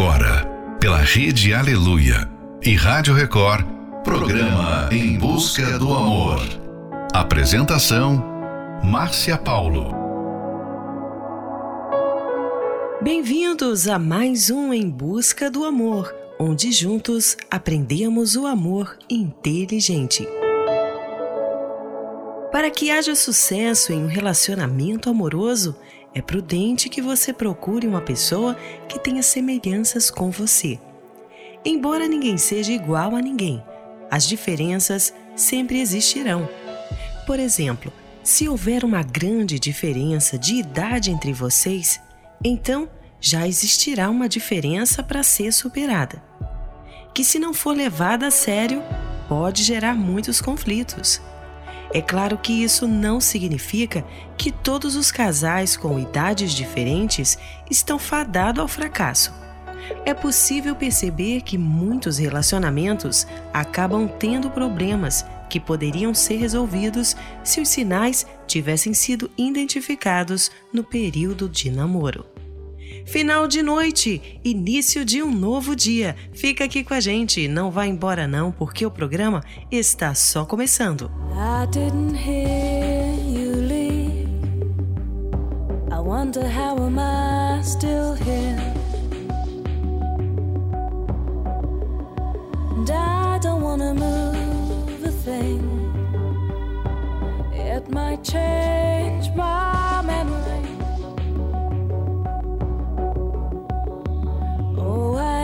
agora, pela Rede Aleluia e Rádio Record, programa Em Busca do Amor. Apresentação: Márcia Paulo. Bem-vindos a mais um Em Busca do Amor, onde juntos aprendemos o amor inteligente. Para que haja sucesso em um relacionamento amoroso, é prudente que você procure uma pessoa que tenha semelhanças com você. Embora ninguém seja igual a ninguém, as diferenças sempre existirão. Por exemplo, se houver uma grande diferença de idade entre vocês, então já existirá uma diferença para ser superada, que, se não for levada a sério, pode gerar muitos conflitos. É claro que isso não significa que todos os casais com idades diferentes estão fadados ao fracasso. É possível perceber que muitos relacionamentos acabam tendo problemas que poderiam ser resolvidos se os sinais tivessem sido identificados no período de namoro. Final de noite, início de um novo dia. Fica aqui com a gente, não vá embora não, porque o programa está só começando. I didn't hear you leave. I wonder how am I still here? And I don't wanna move a thing. It might change my Oh, I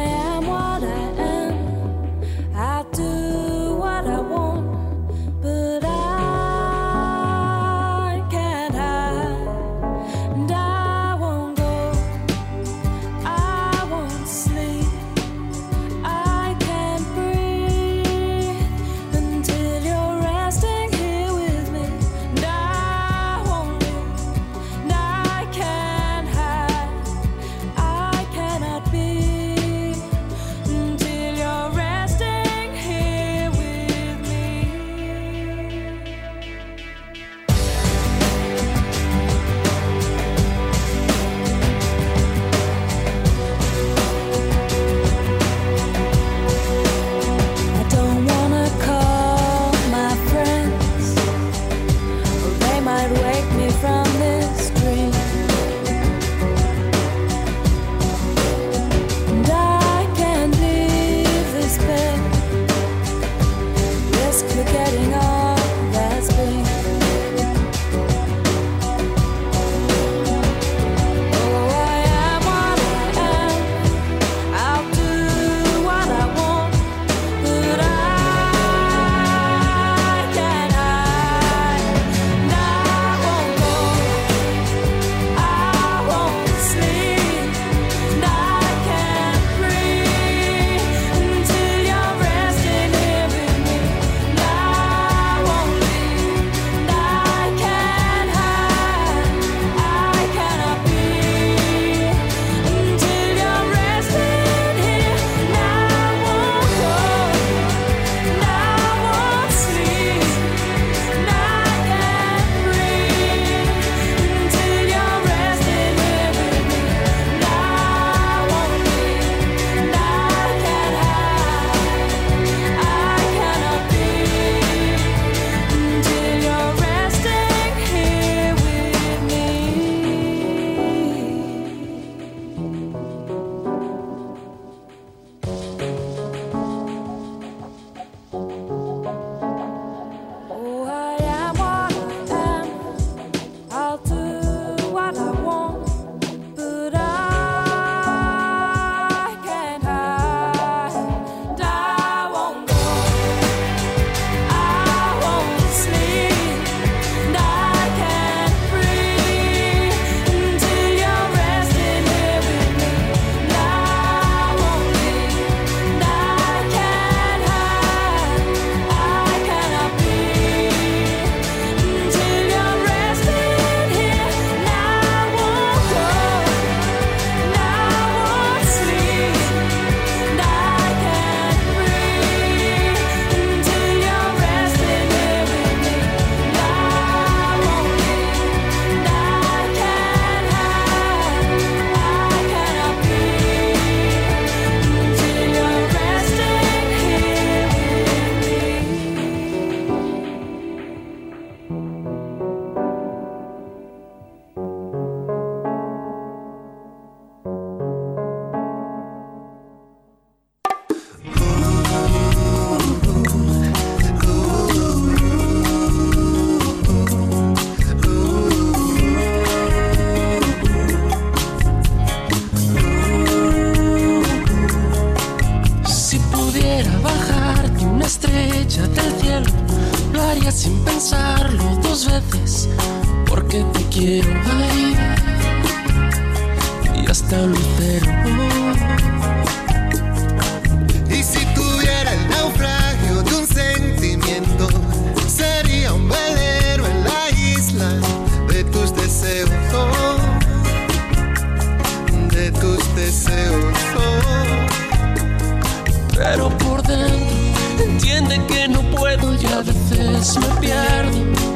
estrellarte cielo. Lo haría sin pensarlo dos veces, porque te quiero ahí y hasta lucero. Entiende que no puedo y a veces me pierdo.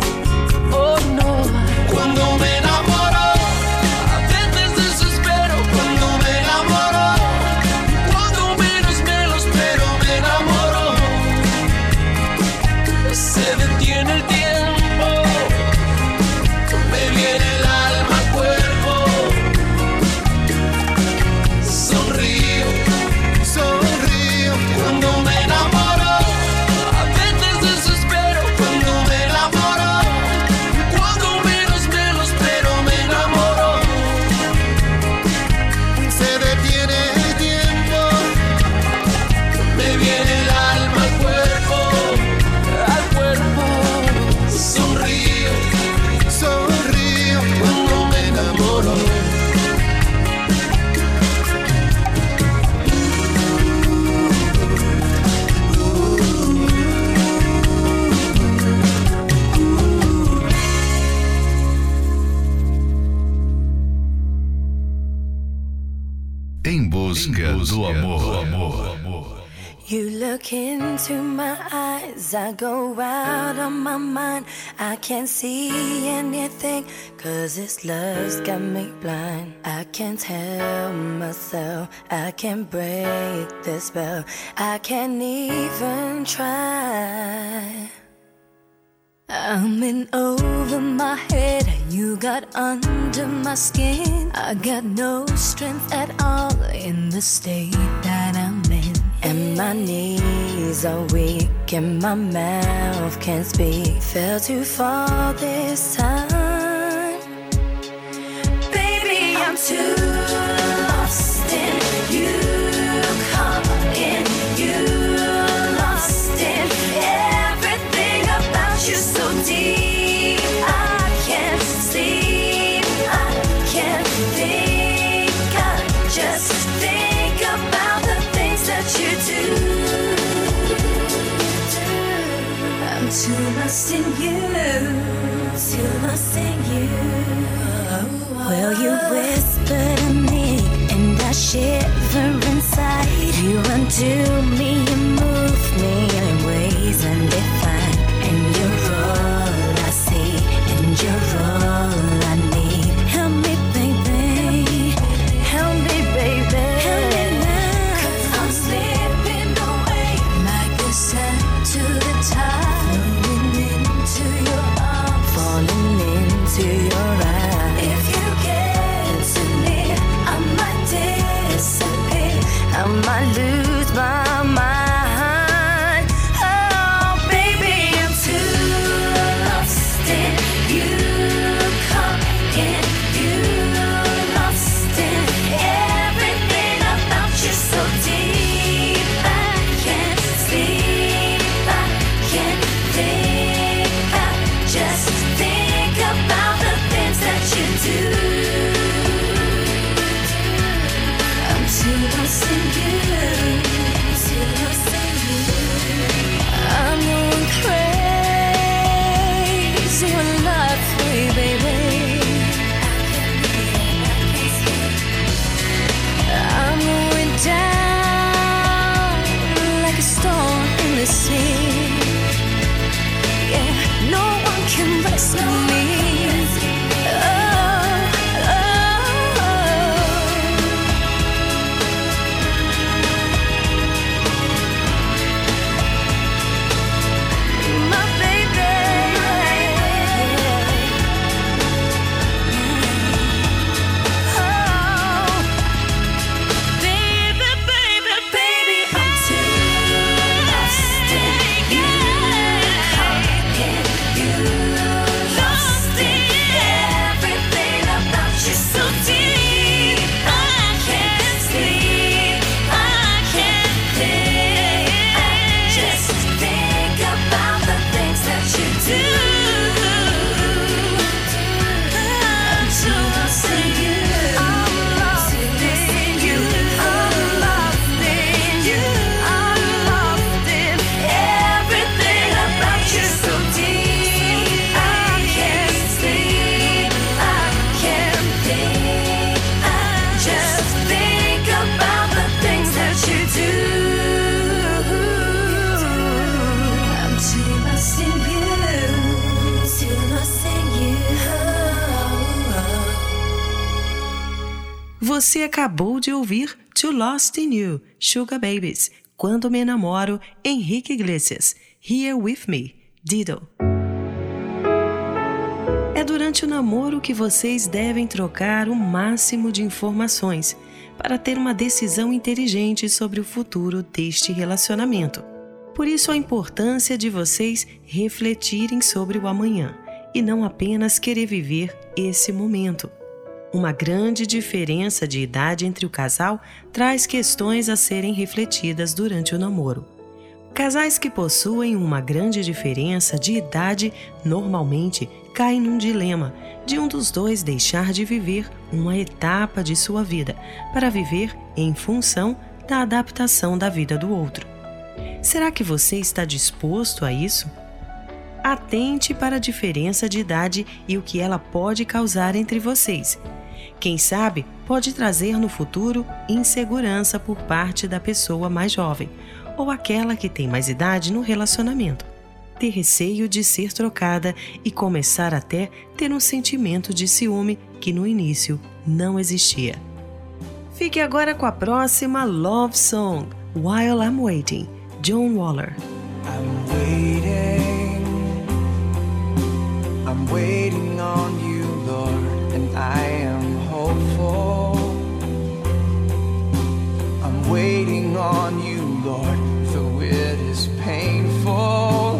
This love's got me blind. I can't help myself, I can't break the spell, I can't even try. I'm in over my head, you got under my skin. I got no strength at all in the state that I'm in. And my knees are weak, and my mouth can't speak. Fell too far this time. to acabou de ouvir To Lost in You, Sugar Babies, Quando Me Namoro, Henrique Iglesias, Here With Me, Dido. É durante o namoro que vocês devem trocar o máximo de informações para ter uma decisão inteligente sobre o futuro deste relacionamento. Por isso, a importância de vocês refletirem sobre o amanhã e não apenas querer viver esse momento. Uma grande diferença de idade entre o casal traz questões a serem refletidas durante o namoro. Casais que possuem uma grande diferença de idade normalmente caem num dilema de um dos dois deixar de viver uma etapa de sua vida para viver em função da adaptação da vida do outro. Será que você está disposto a isso? Atente para a diferença de idade e o que ela pode causar entre vocês quem sabe pode trazer no futuro insegurança por parte da pessoa mais jovem ou aquela que tem mais idade no relacionamento. Ter receio de ser trocada e começar até ter um sentimento de ciúme que no início não existia. Fique agora com a próxima Love Song, While I'm Waiting, John Waller. I'm waiting, I'm waiting on you, Lord, and I waiting on you, Lord, though it is painful.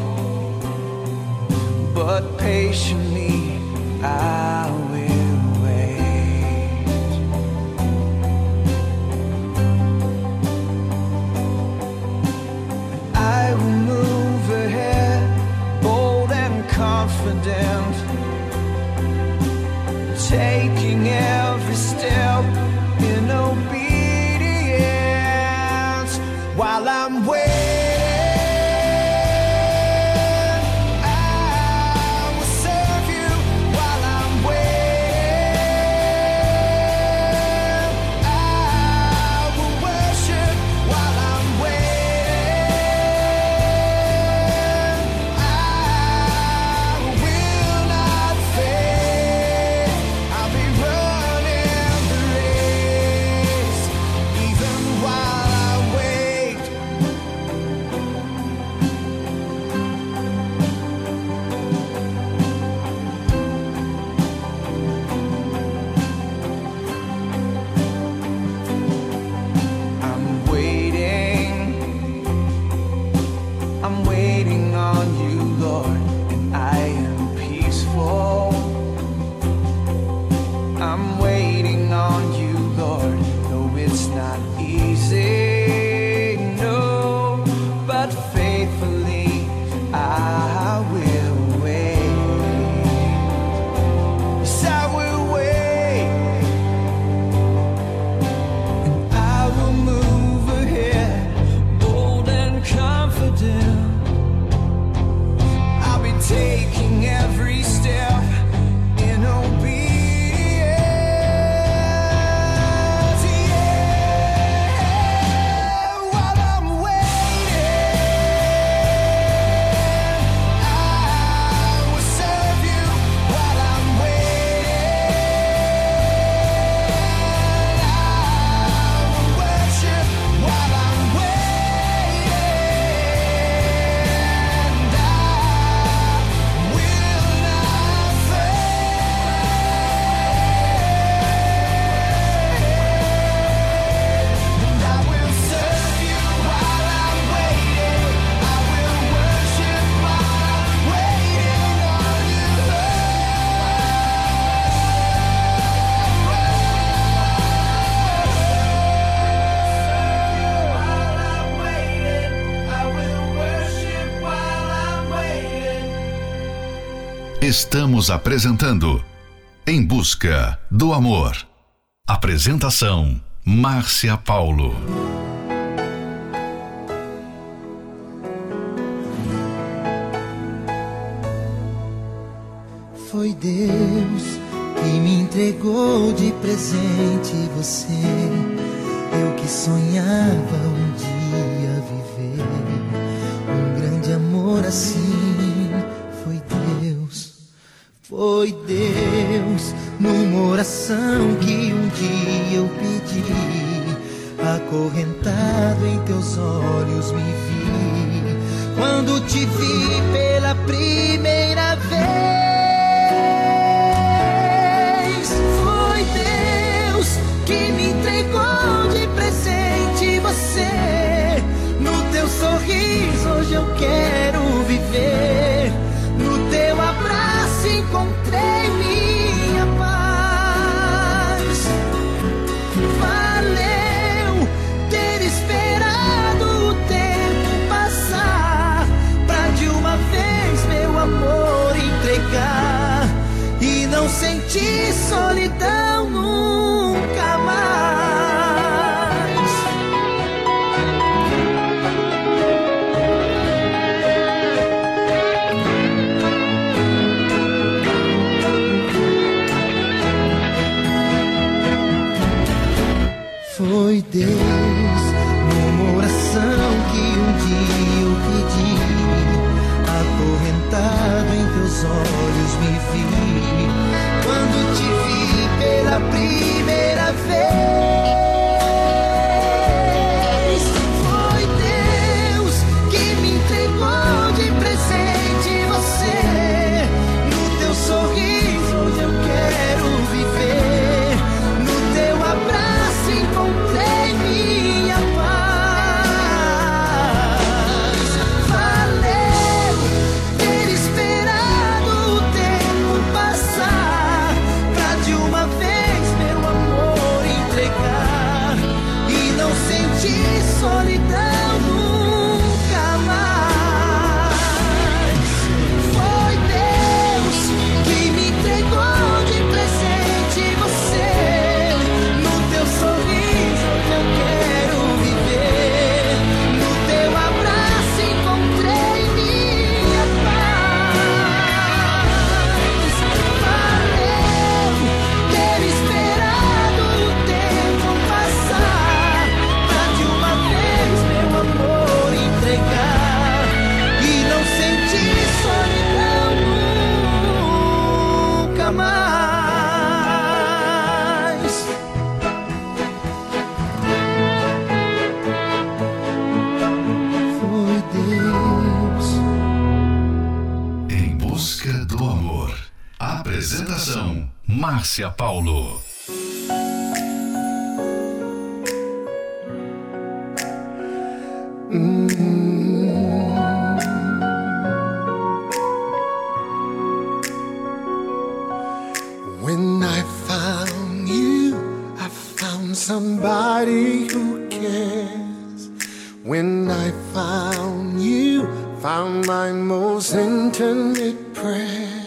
But patiently I will wait. I will move ahead, bold and confident taking every step in obedience while I'm waiting. Estamos apresentando Em Busca do Amor. Apresentação Márcia Paulo. Foi Deus que me entregou de presente você, eu que sonhava um dia viver um grande amor assim foi Deus numa oração que um dia eu pedi, acorrentado em teus olhos me vi. Quando te vi pela primeira vez, foi Deus que me entregou de presente você. No teu sorriso hoje eu quero solid. When I found you, found my most intimate prayer.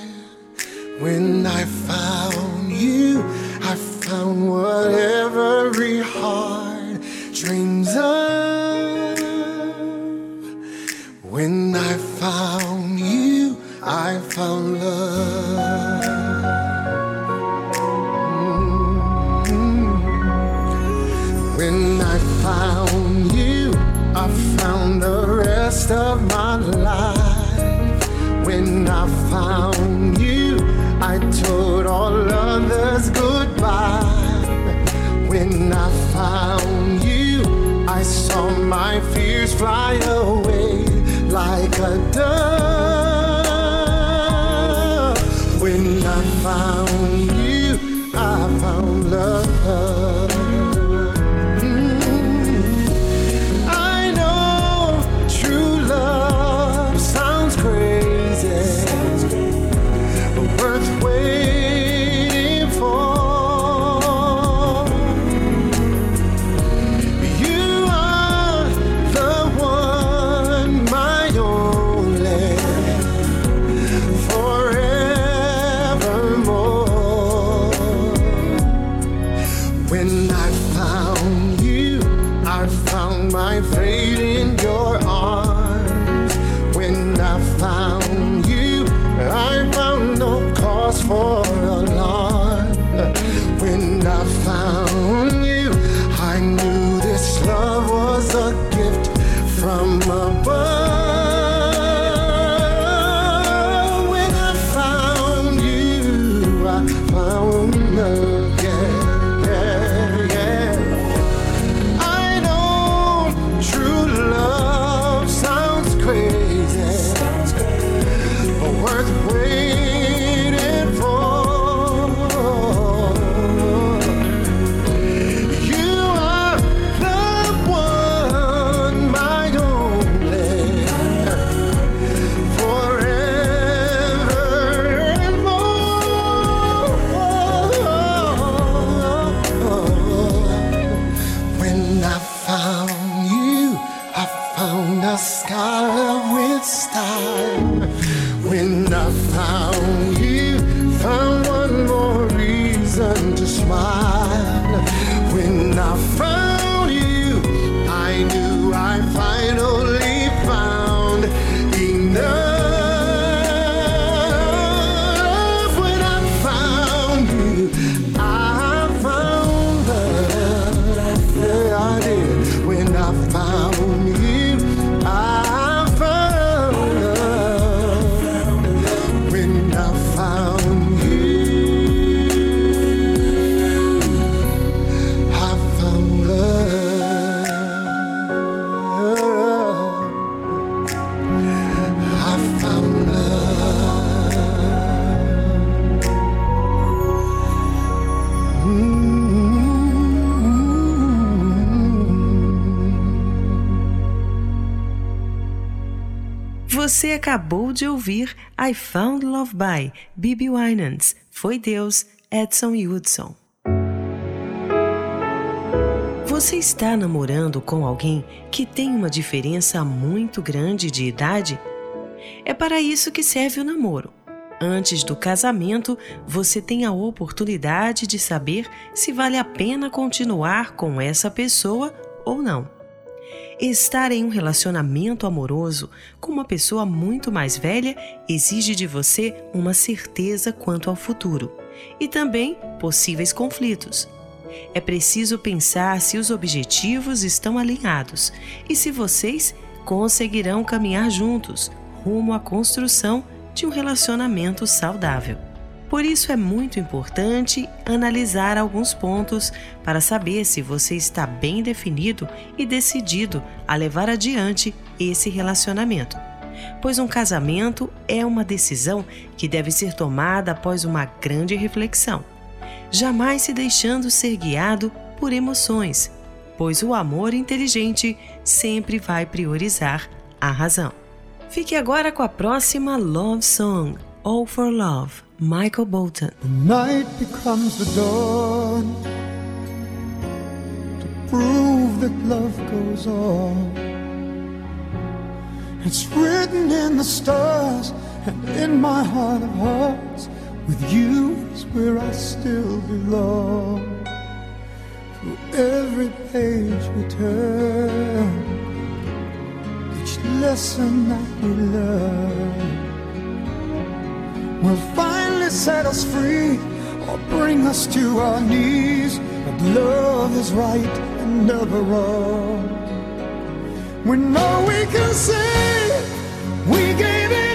When I found you, I found what every heart dreams of. When I found you, I found love. fly away like a dove. Acabou de ouvir I Found Love by Bibi Winans. Foi Deus, Edson Hudson. Você está namorando com alguém que tem uma diferença muito grande de idade? É para isso que serve o namoro. Antes do casamento, você tem a oportunidade de saber se vale a pena continuar com essa pessoa ou não. Estar em um relacionamento amoroso com uma pessoa muito mais velha exige de você uma certeza quanto ao futuro e também possíveis conflitos. É preciso pensar se os objetivos estão alinhados e se vocês conseguirão caminhar juntos rumo à construção de um relacionamento saudável. Por isso é muito importante analisar alguns pontos para saber se você está bem definido e decidido a levar adiante esse relacionamento. Pois um casamento é uma decisão que deve ser tomada após uma grande reflexão, jamais se deixando ser guiado por emoções, pois o amor inteligente sempre vai priorizar a razão. Fique agora com a próxima Love Song, All for Love. Michael Bolton. The night becomes the dawn to prove that love goes on. It's written in the stars and in my heart of hearts. With you is where I still belong. Through every page we turn, each lesson that we learn will finally set us free or bring us to our knees. But love is right and never wrong. We know we can say we gave it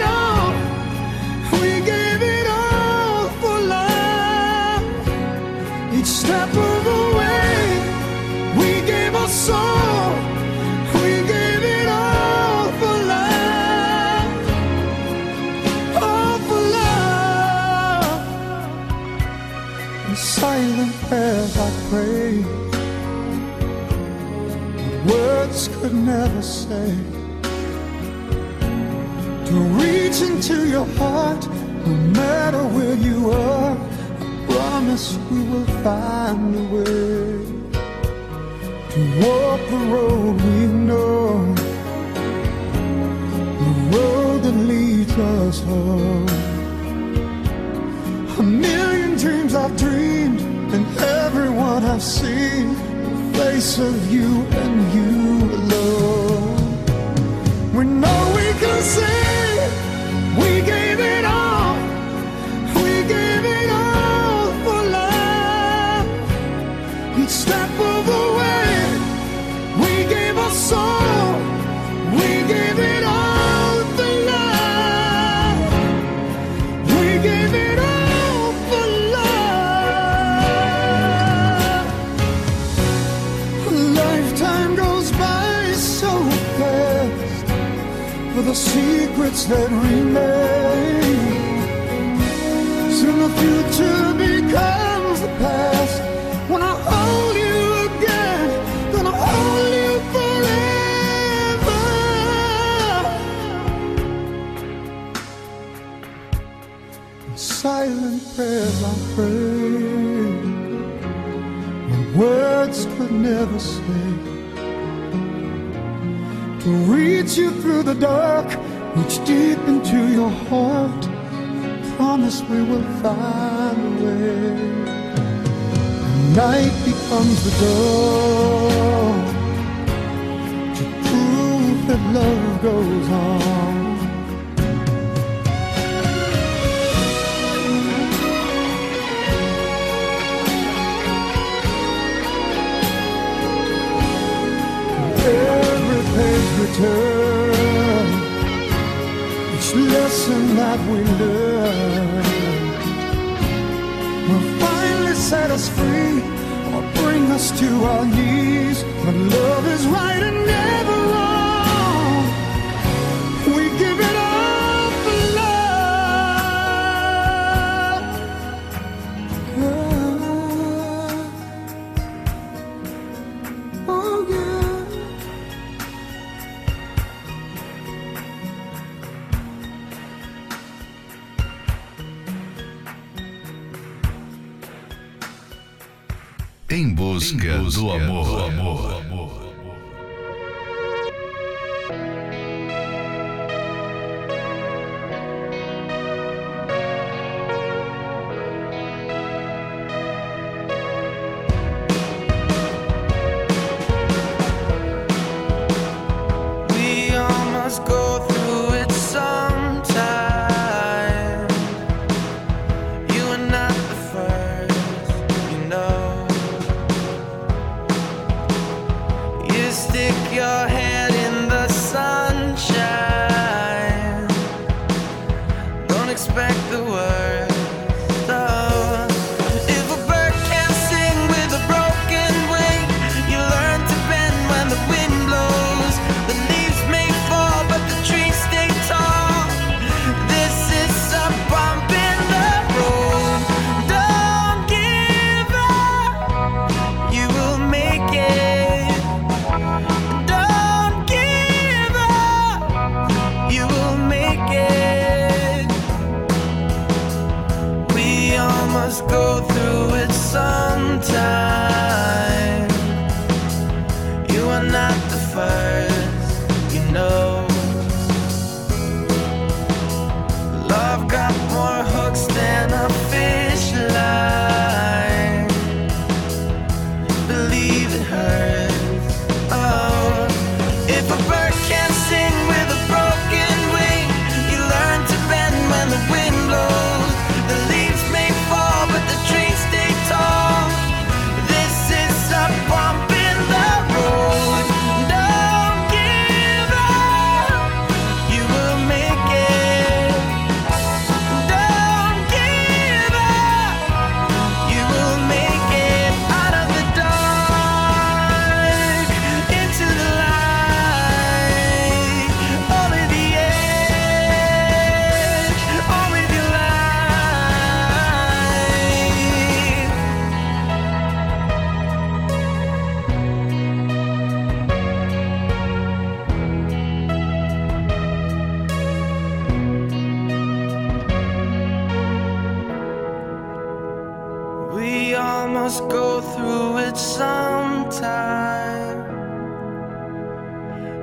your heart, no matter where you are. I promise we will find a way to walk the road we know, the road that leads us home. A million dreams I've dreamed, and everyone I've seen, the face of you and you alone. We know we can that remain. Soon the future becomes the past. When I hold you again, gonna hold you forever. Silent prayers I pray, when words could never say to reach you through the dark, reach deep into your heart. Promise we will find a way. Night becomes the dawn to prove that love goes on. Every page we turn, each lesson that we learn will finally set us free or bring us to our knees. But love is right and never busca do amor.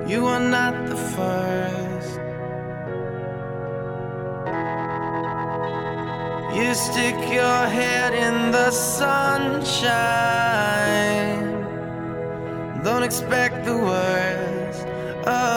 You are not the first. You stick your head in the sunshine. Don't expect the worst. Oh.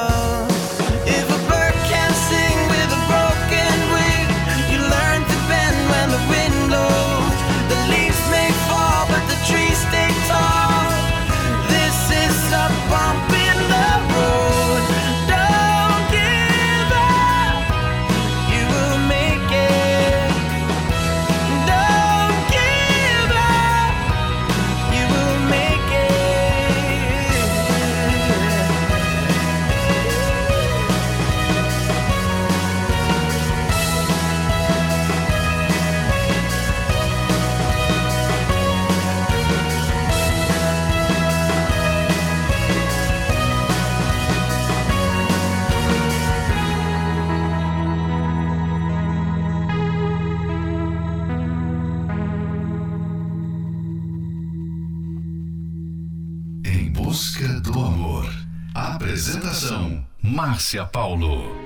Márcia Paulo.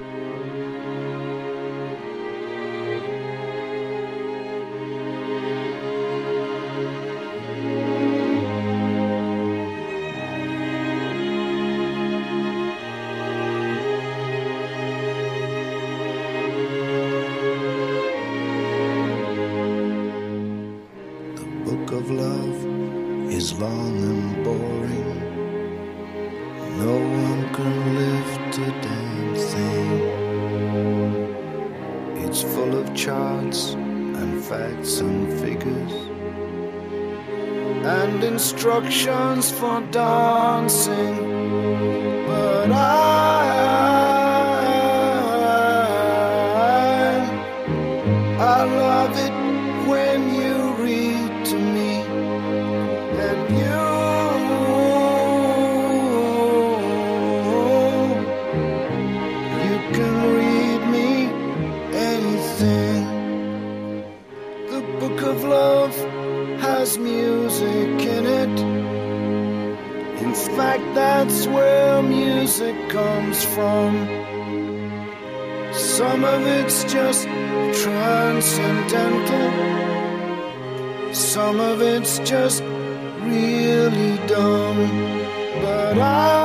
Instructions for dancing, but I, I That's where music comes from. Some of it's just transcendental, some of it's just really dumb. But I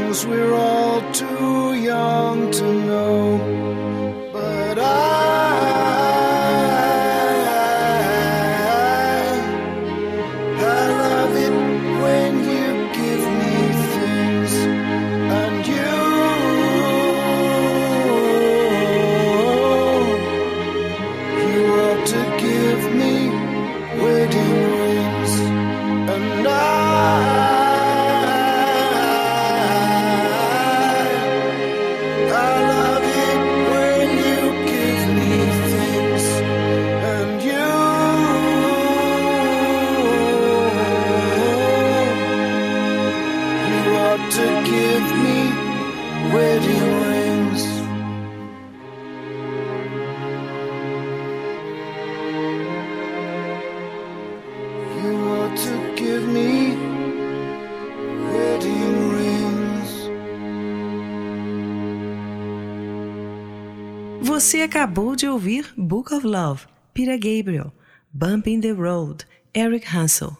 things we're all too young to know. But I acabou de ouvir Book of Love, Peter Gabriel, Bumping the Road, Eric Hansel.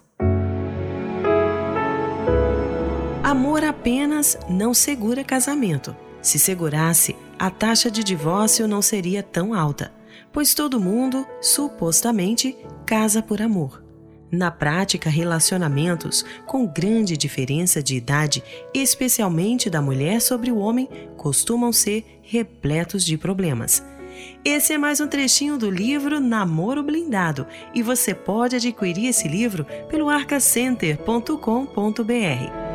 Amor apenas não segura casamento. Se segurasse, a taxa de divórcio não seria tão alta, pois todo mundo, supostamente, casa por amor. Na prática, relacionamentos com grande diferença de idade, especialmente da mulher sobre o homem, costumam ser repletos de problemas. Esse é mais um trechinho do livro Namoro Blindado e você pode adquirir esse livro pelo arcacenter.com.br.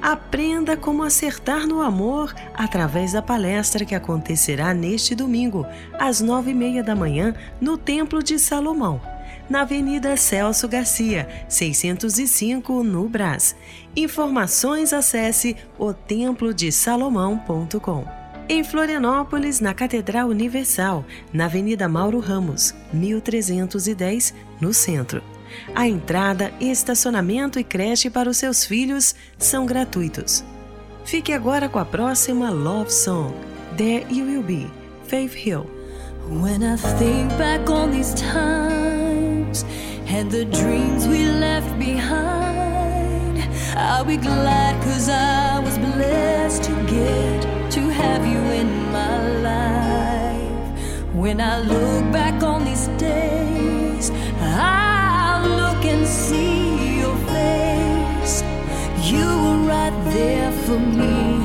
Aprenda como acertar no amor através da palestra que acontecerá neste domingo, às nove e meia da manhã, no Templo de Salomão na Avenida Celso Garcia, 605, no Brás. Informações acesse otemplodesalomão.com. Em Florianópolis, na Catedral Universal, na Avenida Mauro Ramos, 1310, no centro. A entrada, estacionamento e creche para os seus filhos são gratuitos. Fique agora com a próxima Love Song, There You Will Be, Faith Hill. When I think back on these times and the dreams we left behind, I'll be glad cause I was blessed to get to have you in my life. When I look back on these days, I'll look and see your face. You were right there for me.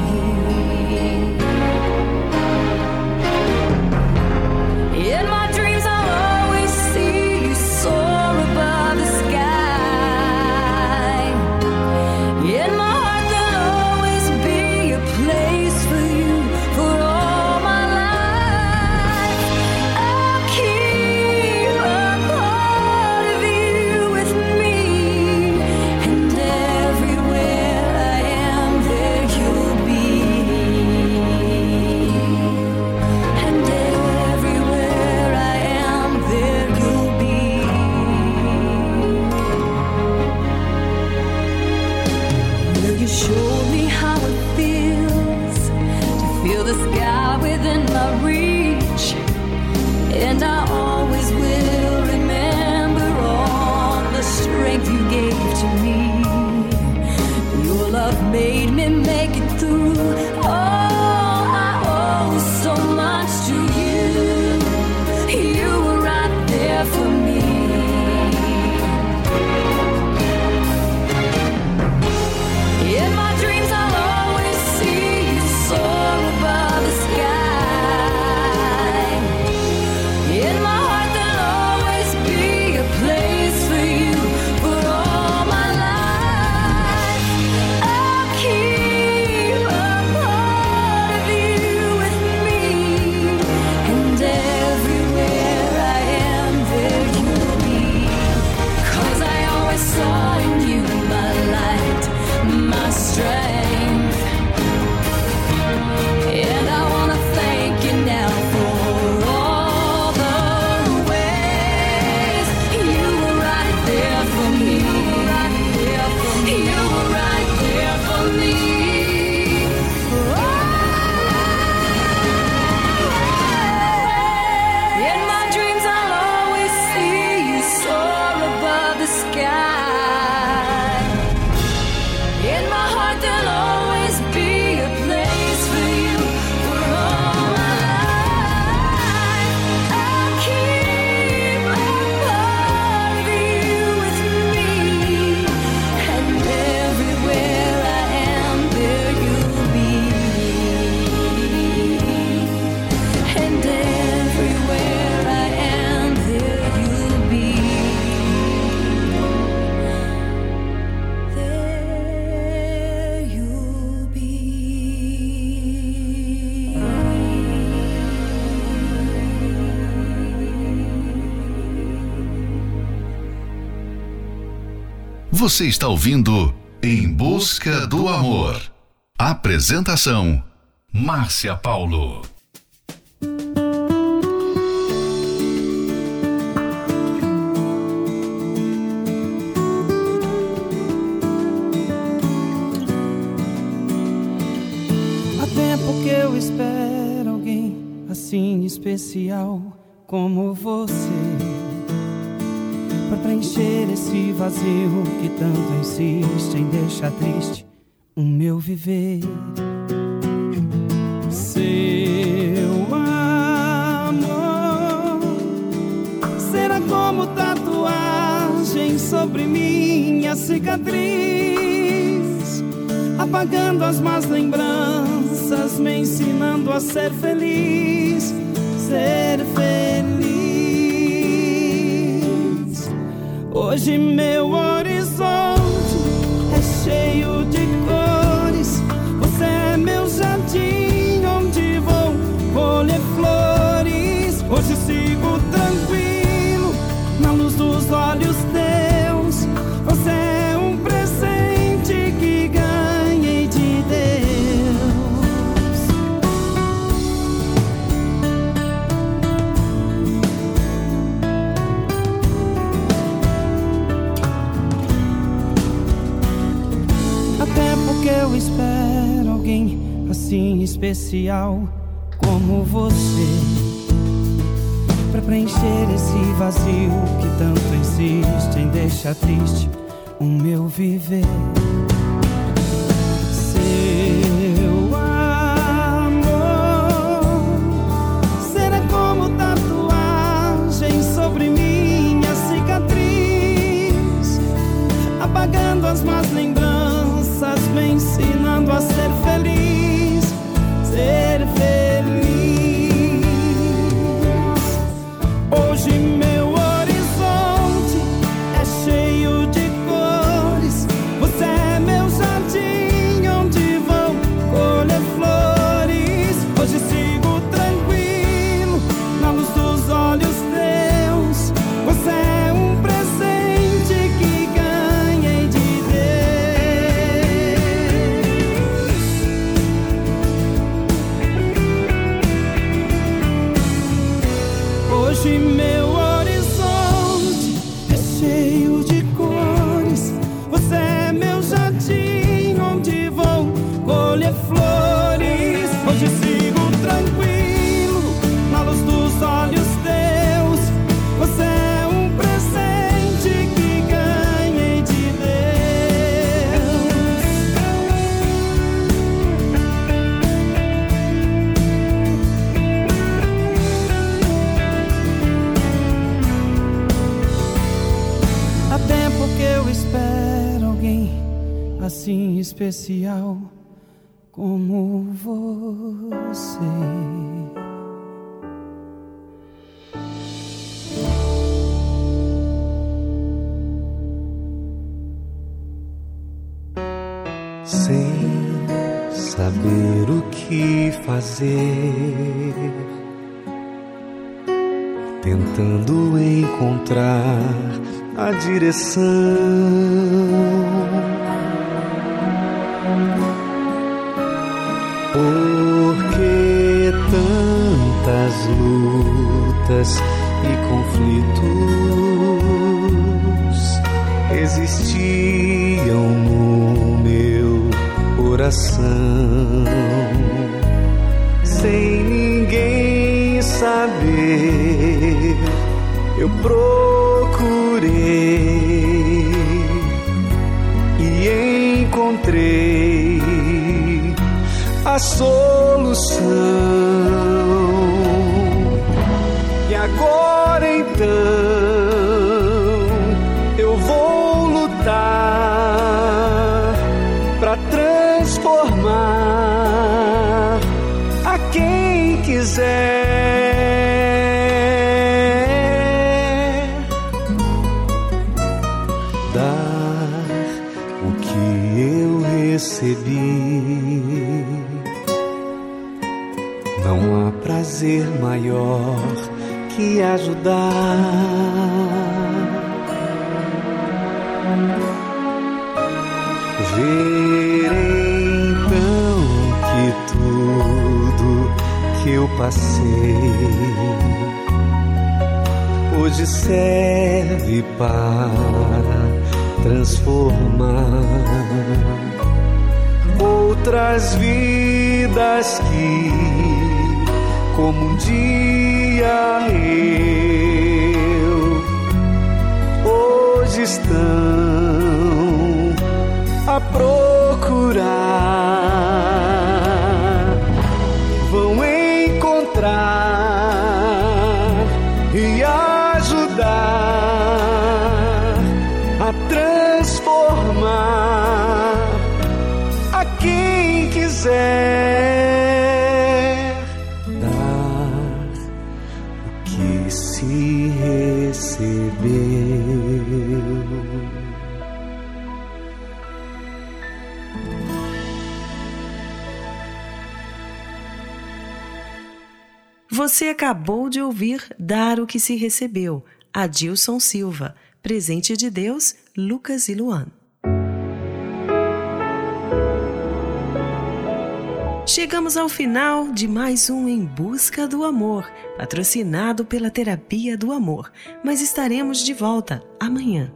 made me make it through. Você está ouvindo Em Busca do Amor. Apresentação: Márcia Paulo. Há tempo que eu espero alguém assim especial como você preencher esse vazio que tanto insiste em deixar triste o meu viver. Seu amor será como tatuagem sobre minha cicatriz, apagando as más lembranças, me ensinando a ser feliz, ser Hoje meu horizonte é cheio de especial como você Pra preencher esse vazio que tanto insiste em deixar triste o meu viver. Encontrar a direção. Porque tantas lutas e conflitos existiam no meu coração, sem ninguém saber, eu procurei e encontrei a solução. E agora então ajudar. Verei então que tudo que eu passei hoje serve para transformar outras vidas que, como um dia eu, hoje estão a procurar, Você acabou de ouvir Dar o que se recebeu, Adilson Silva, Presente de Deus, Lucas e Luan. Chegamos ao final de mais um Em Busca do Amor, patrocinado pela Terapia do Amor, mas estaremos de volta amanhã.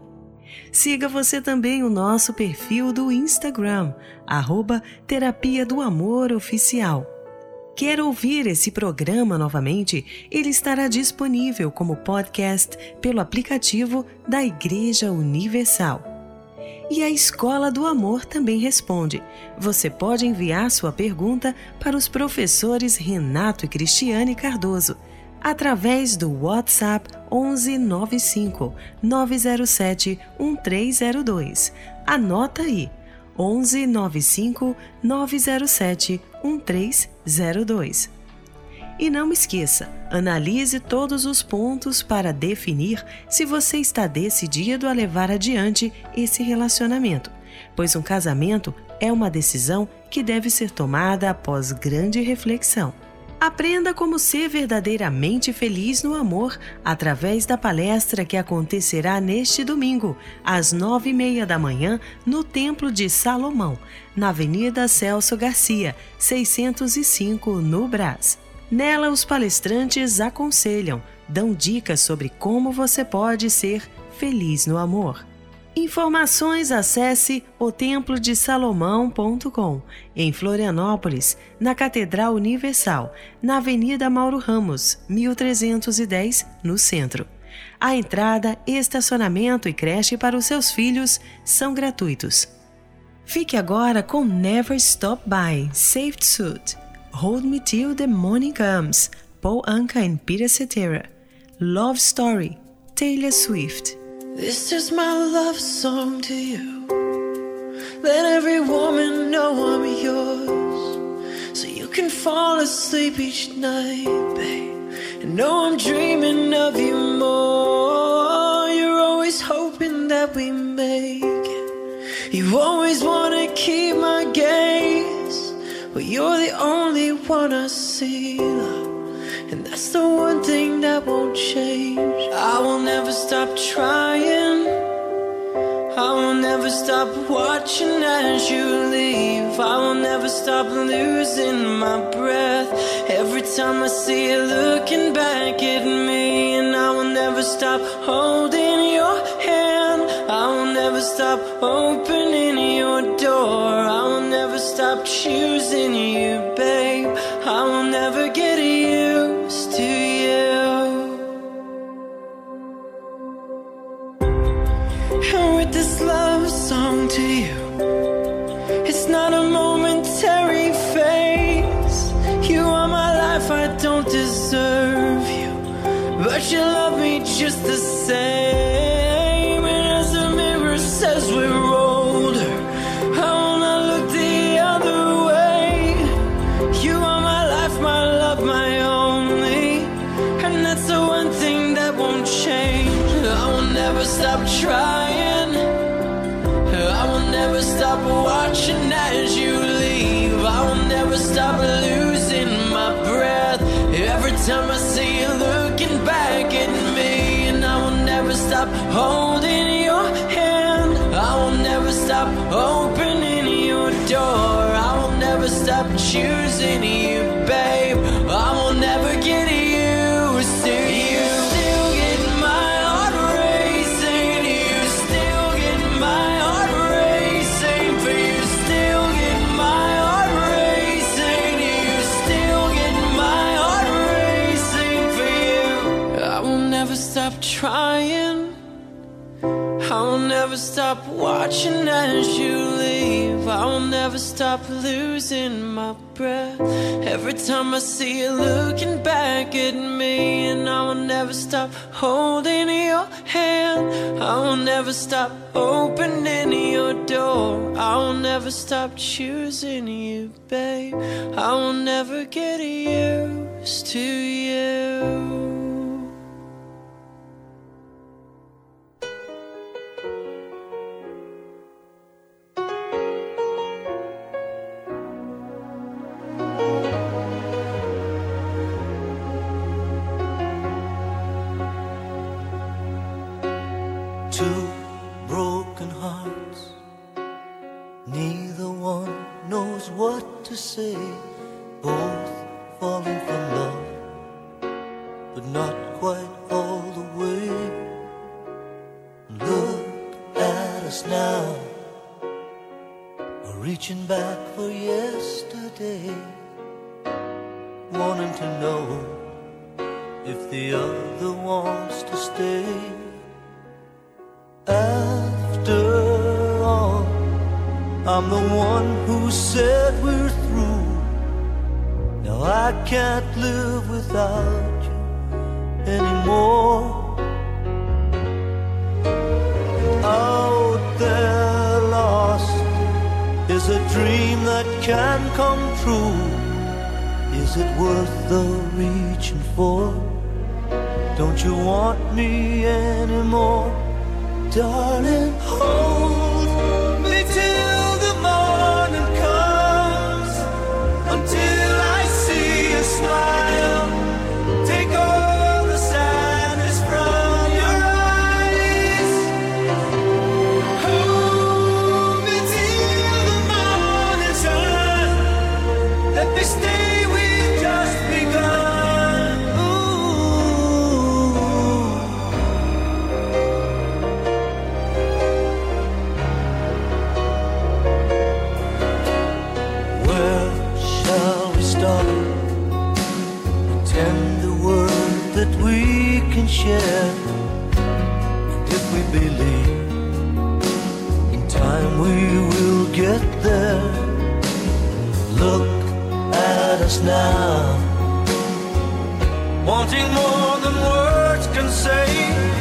Siga você também o nosso perfil do Instagram, arroba Terapia do Amor Oficial. Quer ouvir esse programa novamente? Ele estará disponível como podcast pelo aplicativo da Igreja Universal. E a Escola do Amor também responde. Você pode enviar sua pergunta para os professores Renato e Cristiane Cardoso através do WhatsApp 1195 907 1302. Anota aí. 1195 907 1302. E não esqueça, analise todos os pontos para definir se você está decidido a levar adiante esse relacionamento, pois um casamento é uma decisão que deve ser tomada após grande reflexão. Aprenda como ser verdadeiramente feliz no amor através da palestra que acontecerá neste domingo, às nove e meia da manhã, no Templo de Salomão, na Avenida Celso Garcia, 605, no Brás. Nela, os palestrantes aconselham, dão dicas sobre como você pode ser feliz no amor. Informações acesse otemplodesalomão.com, em Florianópolis, na Catedral Universal, na Avenida Mauro Ramos, 1310, no centro. A entrada, estacionamento e creche para os seus filhos são gratuitos. Fique agora com Never Stop By, Saved Suit, Hold Me Till the Morning Comes, Paul Anka and Peter Cetera, Love Story, Taylor Swift. This is my love song to you. Let every woman know I'm yours. So you can fall asleep each night, babe. And know I'm dreaming of you more. You're always hoping that we make it. You always wanna keep my gaze. But you're the only one I see, love. And that's the one thing that won't change. I will never stop trying. I will never stop watching as you leave. I will never stop losing my breath. Every time I see you looking back at me, and I will never stop holding your hand. I will never stop opening your door. I will never stop choosing you, babe. To you, it's not a momentary phase. You are my life, I don't deserve you, but you love me just the same. Watching as you leave. I will never stop losing my breath. Every time I see you looking back at me, and I will never stop holding your hand. I will never stop opening your door. I will never stop choosing you, babe. I will never get used to you. Two broken hearts, neither one knows what to say. Look at us now, wanting more than words can say.